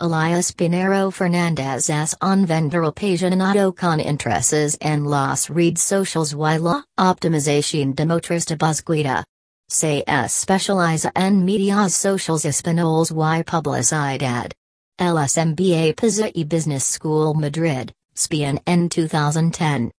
Elias Piñeiro Fernández as on vendedor apasionado con intereses en las redes socials y la optimización de motores de búsqueda. Se especializa en medias sociales españoles y publicidad. LSMBA Pisa IE Business School Madrid, Spain en 2010.